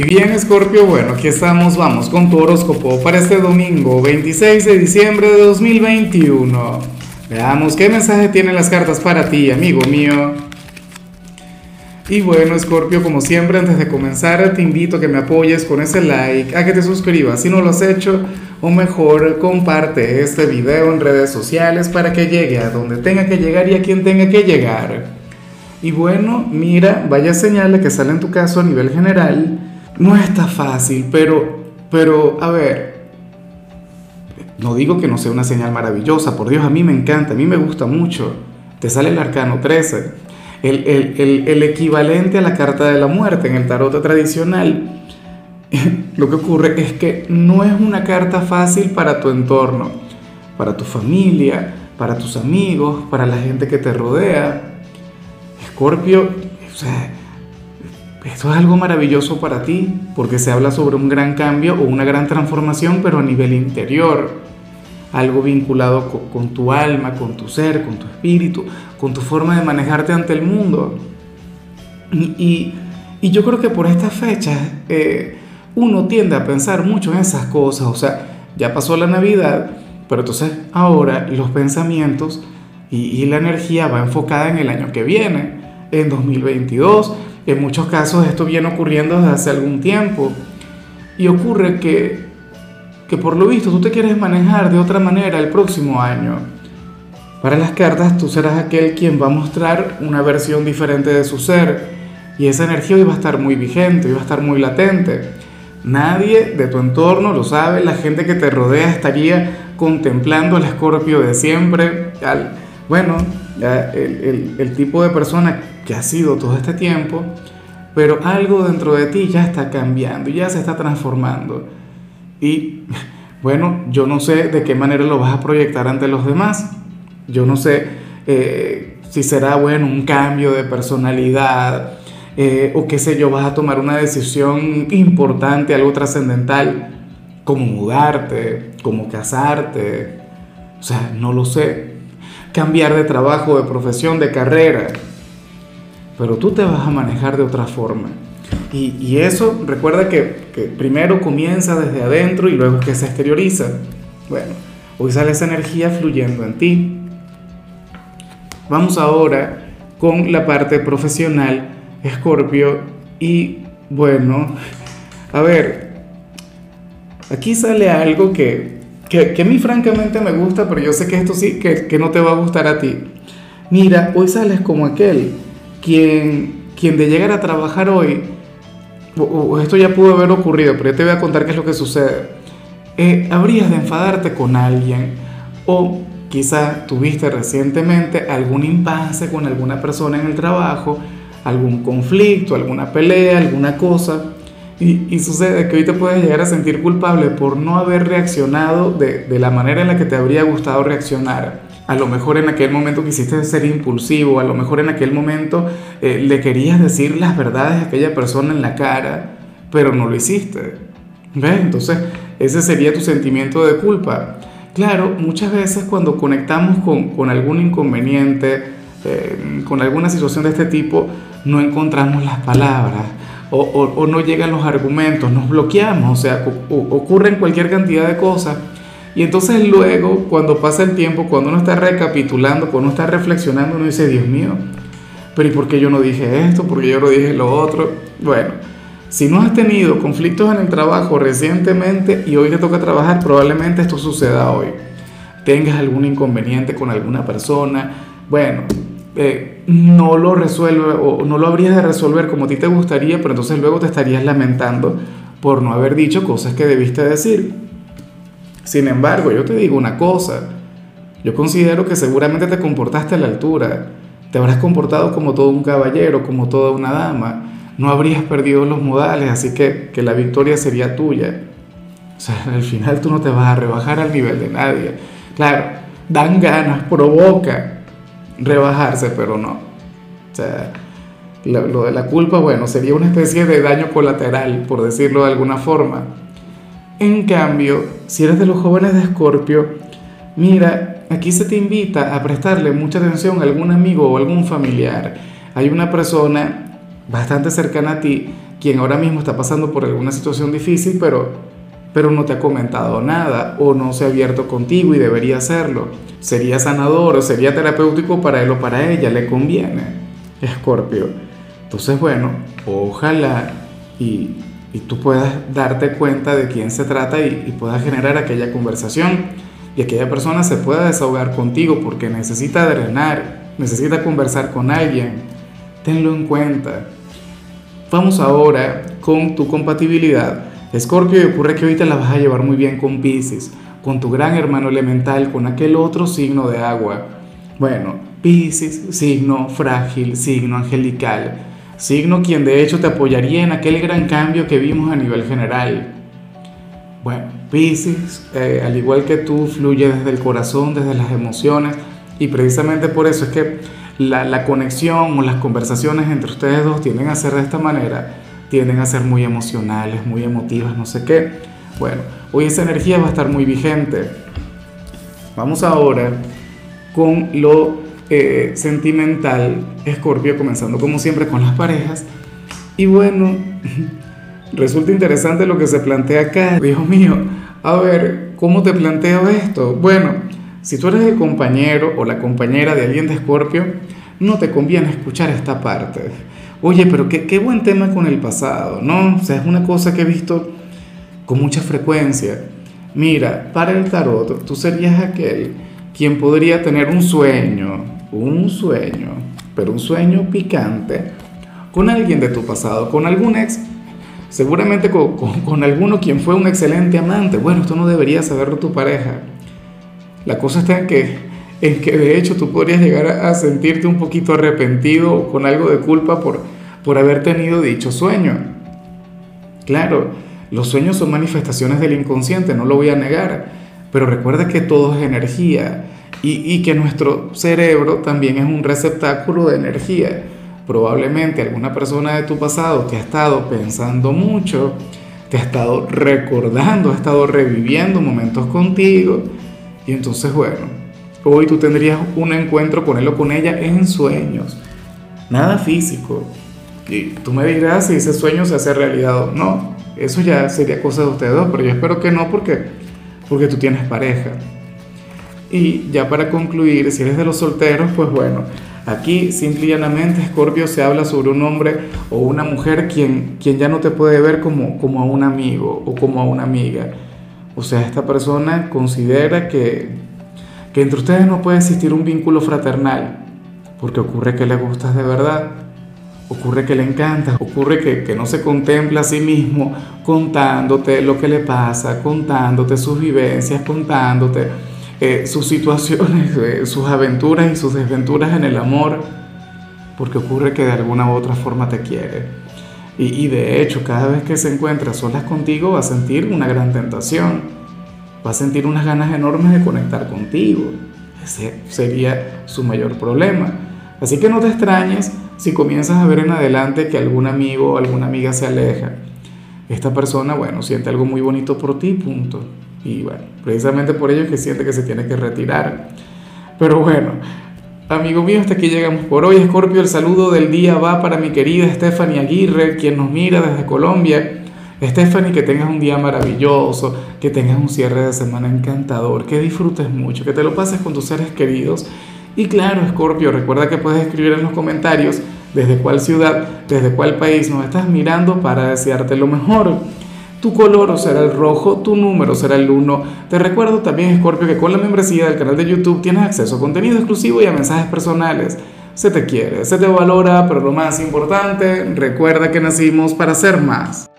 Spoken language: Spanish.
Y bien, Escorpio, bueno, aquí estamos, vamos con tu horóscopo para este domingo 26 de diciembre de 2021. Veamos qué mensaje tienen las cartas para ti, amigo mío. Y bueno, Escorpio, como siempre, antes de comenzar, te invito a que me apoyes con ese like, a que te suscribas si no lo has hecho, o mejor, comparte este video en redes sociales para que llegue a donde tenga que llegar y a quien tenga que llegar. Y bueno, mira, vaya señal que sale en tu caso a nivel general no está fácil, pero, pero, a ver, no digo que no sea una señal maravillosa, por Dios, a mí me encanta, a mí me gusta mucho. Te sale el arcano 13, el, el, el, equivalente a la carta de la muerte en el tarot tradicional. Lo que ocurre es que no es una carta fácil para tu entorno, para tu familia, para tus amigos, para la gente que te rodea. Escorpio, o sea, esto es algo maravilloso para ti, porque se habla sobre un gran cambio o una gran transformación, pero a nivel interior. Algo vinculado con, tu alma, con tu ser, con tu espíritu, con tu forma de manejarte ante el mundo. Y, yo creo que por estas fechas eh, uno tiende a pensar mucho en esas cosas. O sea, ya pasó la Navidad, pero entonces ahora los pensamientos y, y la energía va enfocada en el año que viene, en 2022 en muchos casos esto viene ocurriendo desde hace algún tiempo y ocurre que, que por lo visto tú te quieres manejar de otra manera el próximo año. Para las cartas tú serás aquel quien va a mostrar una versión diferente de su ser y esa energía hoy va a estar muy vigente, hoy va a estar muy latente. Nadie de tu entorno lo sabe, la gente que te rodea estaría contemplando al escorpio de siempre, al, bueno, el, el tipo de persona que ha sido todo este tiempo, pero algo dentro de ti ya está cambiando, ya se está transformando. Y bueno, yo no sé de qué manera lo vas a proyectar ante los demás. Yo no sé eh, si será, bueno, un cambio de personalidad eh, o qué sé yo, vas a tomar una decisión importante, algo trascendental, como mudarte, como casarte. O sea, no lo sé. Cambiar de trabajo, de profesión, de carrera pero tú te vas a manejar de otra forma. Y, eso, recuerda que, primero comienza desde adentro y luego que se exterioriza. Bueno, hoy sale esa energía fluyendo en ti. Vamos ahora con la parte profesional, Escorpio. Y bueno, a ver, aquí sale algo que, que, a mí francamente me gusta, pero yo sé que esto sí, que, que no te va a gustar a ti. Mira, hoy sales como aquel quien, quien de llegar a trabajar hoy, o, esto ya pudo haber ocurrido, pero yo te voy a contar qué es lo que sucede, eh, habrías de enfadarte con alguien o quizá tuviste recientemente algún impasse con alguna persona en el trabajo, algún conflicto, alguna pelea, alguna cosa. Y, y, sucede que hoy te puedes llegar a sentir culpable por no haber reaccionado de, de la manera en la que te habría gustado reaccionar a lo mejor en aquel momento quisiste ser impulsivo, a lo mejor en aquel momento eh, le querías decir las verdades a aquella persona en la cara, pero no lo hiciste. ¿Ves? Entonces, ese sería tu sentimiento de culpa. Claro, muchas veces cuando conectamos con, algún inconveniente, eh, con alguna situación de este tipo, no encontramos las palabras o, no llegan los argumentos, nos bloqueamos, o sea, ocurren cualquier cantidad de cosas y entonces luego, cuando pasa el tiempo, cuando uno está recapitulando, cuando uno está reflexionando, uno dice, Dios mío, pero ¿y por qué yo no dije esto? ¿Por qué yo no dije lo otro? Bueno, si no has tenido conflictos en el trabajo recientemente y hoy te toca trabajar, probablemente esto suceda hoy. Tengas algún inconveniente con alguna persona, bueno, eh, no lo resuelve o no lo habrías de resolver como a ti te gustaría, pero entonces luego te estarías lamentando por no haber dicho cosas que debiste decir. Sin embargo, yo te digo una cosa, yo considero que seguramente te comportaste a la altura, te habrás comportado como todo un caballero, como toda una dama, no habrías perdido los modales, así que, que la victoria sería tuya. O sea, al final tú no te vas a rebajar al nivel de nadie. Claro, dan ganas, provoca rebajarse, pero no. O sea, lo, lo, de la culpa, bueno, sería una especie de daño colateral, por decirlo de alguna forma. En cambio, si eres de los jóvenes de Escorpio, mira, aquí se te invita a prestarle mucha atención a algún amigo o algún familiar. Hay una persona bastante cercana a ti quien ahora mismo está pasando por alguna situación difícil, pero, pero no te ha comentado nada o no se ha abierto contigo y debería hacerlo. Sería sanador sería terapéutico para él o para ella, le conviene. Escorpio. Entonces, bueno, ojalá y, y, tú puedas darte cuenta de quién se trata y, y puedas generar aquella conversación y aquella persona se pueda desahogar contigo porque necesita drenar, necesita conversar con alguien. Tenlo en cuenta. Vamos ahora con tu compatibilidad. Escorpio, y ocurre que ahorita la vas a llevar muy bien con Pisces, con tu gran hermano elemental, con aquel otro signo de agua. Bueno, Pisces, signo frágil, signo angelical, signo quien de hecho te apoyaría en aquel gran cambio que vimos a nivel general. Bueno, Pisces, eh, al igual que tú, fluye desde el corazón, desde las emociones, y precisamente por eso es que la, conexión o las conversaciones entre ustedes dos tienden a ser de esta manera, tienden a ser muy emocionales, muy emotivas, no sé qué. Bueno, hoy esa energía va a estar muy vigente. Vamos ahora con lo eh, sentimental, Escorpio, comenzando como siempre con las parejas. Y bueno, resulta interesante lo que se plantea acá. Dios mío, a ver, ¿cómo te planteo esto? Bueno, si tú eres el compañero o la compañera de alguien de Escorpio, no te conviene escuchar esta parte. Oye, pero qué, qué buen tema con el pasado, ¿no? O sea, es una cosa que he visto con mucha frecuencia. Mira, para el tarot, tú serías aquel quien podría tener un sueño, un sueño, pero un sueño picante, con alguien de tu pasado, con algún ex, seguramente con, con, con alguno quien fue un excelente amante. Bueno, esto no debería saberlo tu pareja. La cosa está en que, en que de hecho tú podrías llegar a sentirte un poquito arrepentido con algo de culpa por, por haber tenido dicho sueño. Claro, los sueños son manifestaciones del inconsciente, no lo voy a negar, pero recuerda que todo es energía y, que nuestro cerebro también es un receptáculo de energía. Probablemente alguna persona de tu pasado te ha estado pensando mucho, te ha estado recordando, ha estado reviviendo momentos contigo y entonces, bueno, hoy tú tendrías un encuentro con él o con ella en sueños, nada físico. Y tú me dirás si ese sueño se hace realidad o no. Eso ya sería cosa de ustedes dos, pero yo espero que no porque, porque tú tienes pareja. Y ya para concluir, si eres de los solteros, pues bueno, aquí simple y llanamente Scorpio se habla sobre un hombre o una mujer quien, quien ya no te puede ver como, como a un amigo o como a una amiga. O sea, esta persona considera que, que entre ustedes no puede existir un vínculo fraternal, porque ocurre que le gustas de verdad, ocurre que le encantas, ocurre que, que no se contempla a sí mismo contándote lo que le pasa, contándote sus vivencias, contándote eh, sus situaciones, eh, sus aventuras y sus desventuras en el amor, porque ocurre que de alguna u otra forma te quiere. Y, de hecho, cada vez que se encuentra solas contigo va a sentir una gran tentación, va a sentir unas ganas enormes de conectar contigo. Ese sería su mayor problema. Así que no te extrañes si comienzas a ver en adelante que algún amigo o alguna amiga se aleja. Esta persona, bueno, siente algo muy bonito por ti, punto. Y bueno, precisamente por ello es que siente que se tiene que retirar. Pero bueno, Amigo mío, hasta aquí llegamos por hoy. Escorpio, el saludo del día va para mi querida Stephanie Aguirre, quien nos mira desde Colombia. Stephanie, que tengas un día maravilloso, que tengas un cierre de semana encantador, que disfrutes mucho, que te lo pases con tus seres queridos. Y claro, Escorpio, recuerda que puedes escribir en los comentarios desde cuál ciudad, desde cuál país nos estás mirando para desearte lo mejor. Tu color será el rojo, tu número será el 1. Te recuerdo también, Scorpio, que con la membresía del canal de YouTube tienes acceso a contenido exclusivo y a mensajes personales. Se te quiere, se te valora, pero lo más importante, recuerda que nacimos para ser más.